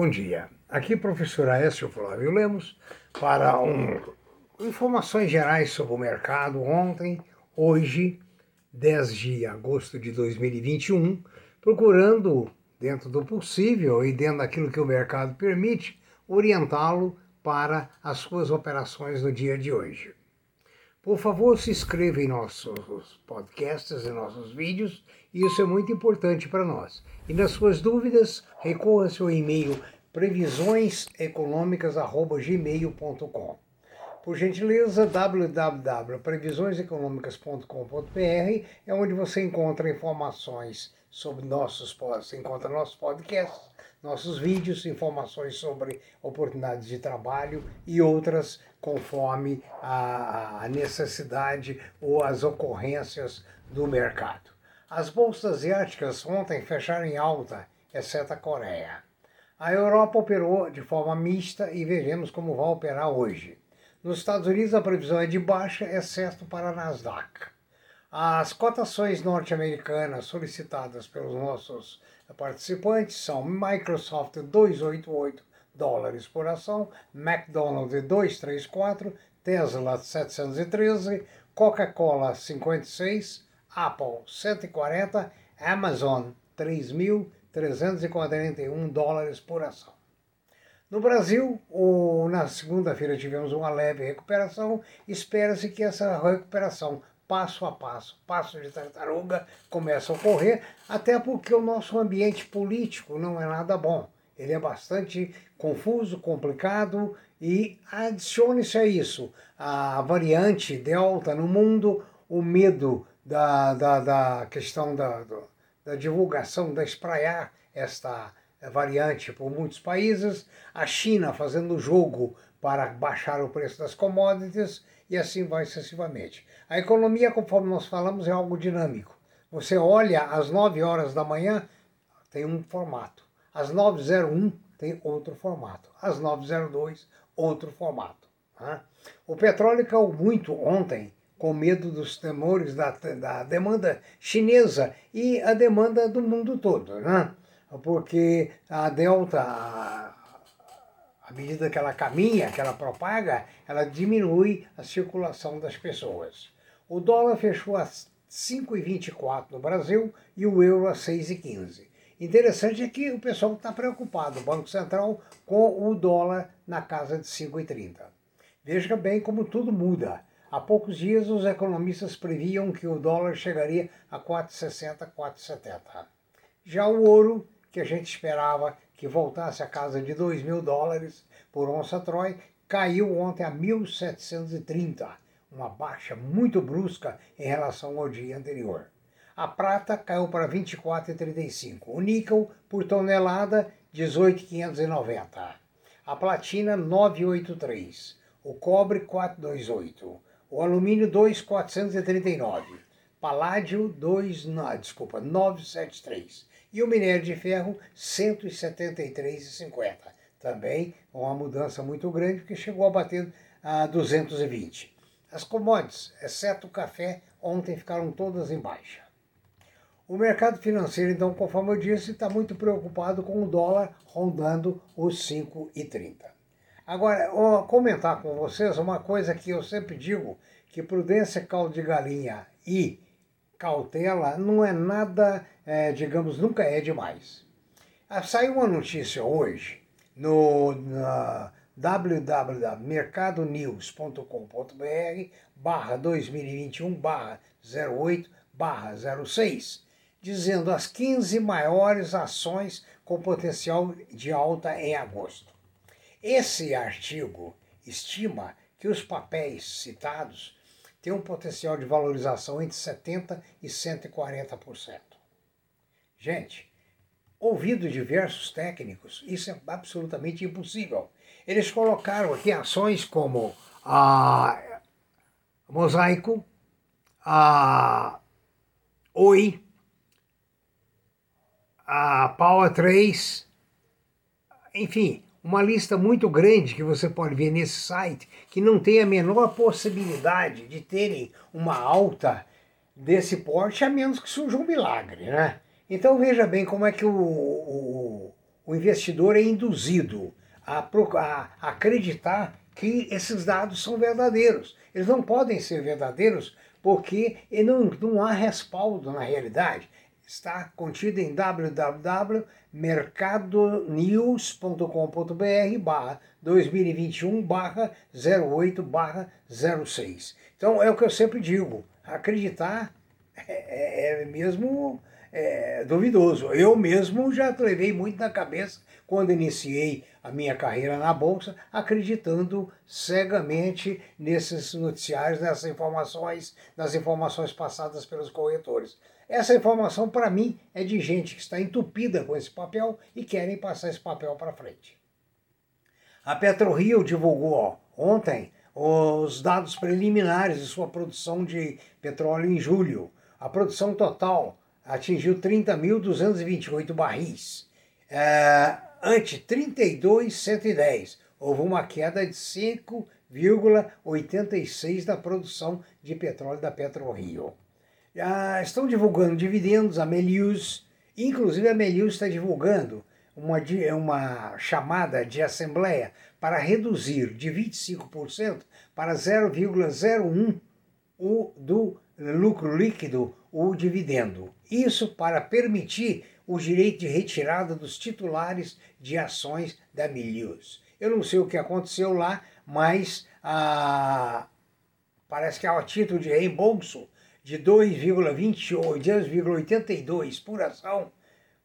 Bom dia. Aqui professor Aécio Flávio Lemos para um, informações gerais sobre o mercado ontem, hoje, 10 de agosto de 2021, procurando, dentro do possível e dentro daquilo que o mercado permite, orientá-lo para as suas operações no dia de hoje. Por favor, se inscreva em nossos podcasts e nossos vídeos, isso é muito importante para nós. E nas suas dúvidas, recorra ao seu e-mail previsioneseconômicas.gmail.com Por gentileza, www.previsioneseconômicas.com.br é onde você encontra informações sobre nossos, encontra nossos podcasts, nossos vídeos, informações sobre oportunidades de trabalho e outras conforme a, necessidade ou as ocorrências do mercado. As bolsas asiáticas ontem fecharam em alta, exceto a Coreia. A Europa operou de forma mista e veremos como vai operar hoje. Nos Estados Unidos a previsão é de baixa, exceto para a Nasdaq. As cotações norte-americanas solicitadas pelos nossos participantes são Microsoft 288 dólares por ação, McDonald's 234, Tesla 713, Coca-Cola 56, Apple 140, Amazon 3.341 dólares por ação. No Brasil, o, na segunda-feira tivemos uma leve recuperação. Espera-se que essa recuperação passo a passo, passo de tartaruga, começa a ocorrer, até porque o nosso ambiente político não é nada bom. Ele é bastante confuso, complicado e adicione-se a isso a variante Delta no mundo, o medo da, da, da questão da, da divulgação, da espraiar esta variante por muitos países, a China fazendo jogo para baixar o preço das commodities e assim vai sucessivamente. A economia, conforme nós falamos, é algo dinâmico. Você olha às 9 horas da manhã, tem um formato. Às 9h01 tem outro formato. Às 9h02, outro formato. Né? O petróleo caiu muito ontem, com medo dos temores da, da demanda chinesa e a demanda do mundo todo. Né? Porque a Delta, à medida que ela caminha, que ela propaga, ela diminui a circulação das pessoas. O dólar fechou a 5,24 no Brasil e o euro a 6,15. Interessante é que o pessoal está preocupado, o Banco Central, com o dólar na casa de 5,30. Veja bem como tudo muda. Há poucos dias os economistas previam que o dólar chegaria a 4,60, 4,70. Já o ouro, que a gente esperava que voltasse à casa de 2 mil dólares por onça Troy, caiu ontem a 1.730, uma baixa muito brusca em relação ao dia anterior. A prata caiu para 24,35. O níquel por tonelada 18,590. A platina 9,83. O cobre 428. O alumínio 2,439. Paládio 2, não, desculpa, 973 e o minério de ferro 173,50. Também uma mudança muito grande, que chegou a bater a 220. As commodities, exceto o café, ontem ficaram todas em baixa. O mercado financeiro, então, conforme eu disse, está muito preocupado com o dólar rondando os 5,30. Agora, vou comentar com vocês uma coisa que eu sempre digo, que prudência, caldo de galinha e cautela não é nada, é, digamos, nunca é demais. Ah, saiu uma notícia hoje no www.mercadonews.com.br barra 2021 barra 08 barra 06, dizendo as 15 maiores ações com potencial de alta em agosto. Esse artigo estima que os papéis citados tem um potencial de valorização entre 70% e 140%. Gente, ouvido diversos técnicos, isso é absolutamente impossível. Eles colocaram aqui ações como a Mosaico, a Oi, a Power 3, enfim, uma lista muito grande que você pode ver nesse site, que não tem a menor possibilidade de terem uma alta desse porte, a menos que surja um milagre, né? Então veja bem como é que o, o, o investidor é induzido a, a acreditar que esses dados são verdadeiros. Eles não podem ser verdadeiros porque não, não há respaldo na realidade. Está contido em www.mercadonews.com.br barra 2021 barra 08 barra 06. Então é o que eu sempre digo, acreditar é, é, é mesmo é, duvidoso. Eu mesmo já levei muito na cabeça quando iniciei a minha carreira na Bolsa, acreditando cegamente nesses noticiários, nessas informações, nas informações passadas pelos corretores. Essa informação, para mim, é de gente que está entupida com esse papel e querem passar esse papel para frente. A PetroRio divulgou ó, ontem os dados preliminares de sua produção de petróleo em julho. A produção total atingiu 30.228 barris, é, ante 32.110. Houve uma queda de 5,86 da produção de petróleo da PetroRio. Já estão divulgando dividendos, a Melius, inclusive a Melius está divulgando uma, uma chamada de assembleia para reduzir de 25% para 0,01 o do lucro líquido o dividendo. Isso para permitir o direito de retirada dos titulares de ações da Milius. Eu não sei o que aconteceu lá, mas ah, parece que há título de reembolso de 2,82 por ação,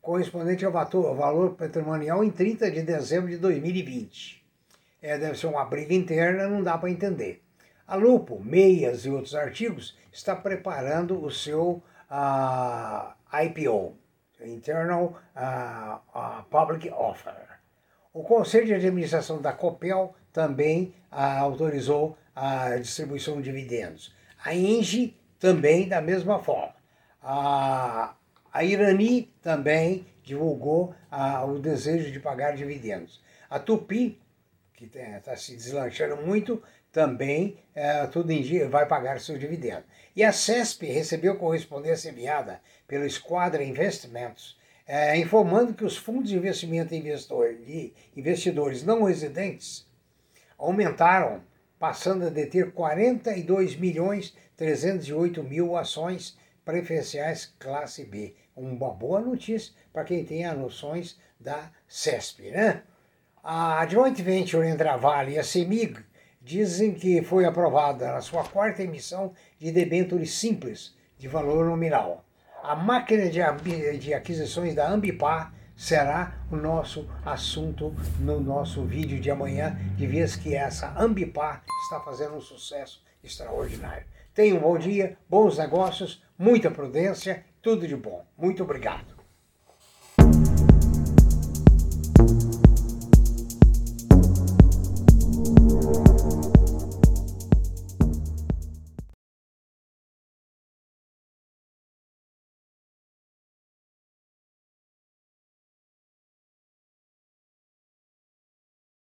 correspondente ao valor patrimonial em 30 de dezembro de 2020. É, deve ser uma briga interna, não dá para entender. A Lupo, Meias e outros artigos está preparando o seu uh, IPO, Internal uh, uh, Public Offer. O Conselho de Administração da Copel também autorizou a distribuição de dividendos. A Engie também da mesma forma. A, a Irani também divulgou o desejo de pagar dividendos. A Tupi, que está se deslanchando muito, também é, tudo dia vai pagar seu dividendo. E a CESP recebeu correspondência enviada pelo Esquadra Investimentos, é, informando que os fundos de investimento de investidores não residentes aumentaram, passando a deter 42 milhões 308 mil ações preferenciais classe B. Uma boa notícia para quem tem as noções da CESP. Né? A joint venture entre a Vale e a CEMIG dizem que foi aprovada a sua quarta emissão de debêntures simples de valor nominal. A máquina de, de aquisições da Ambipar será o nosso assunto no nosso vídeo de amanhã, de vez que essa Ambipar está fazendo um sucesso extraordinário. Tenha um bom dia, bons negócios, muita prudência, tudo de bom. Muito obrigado.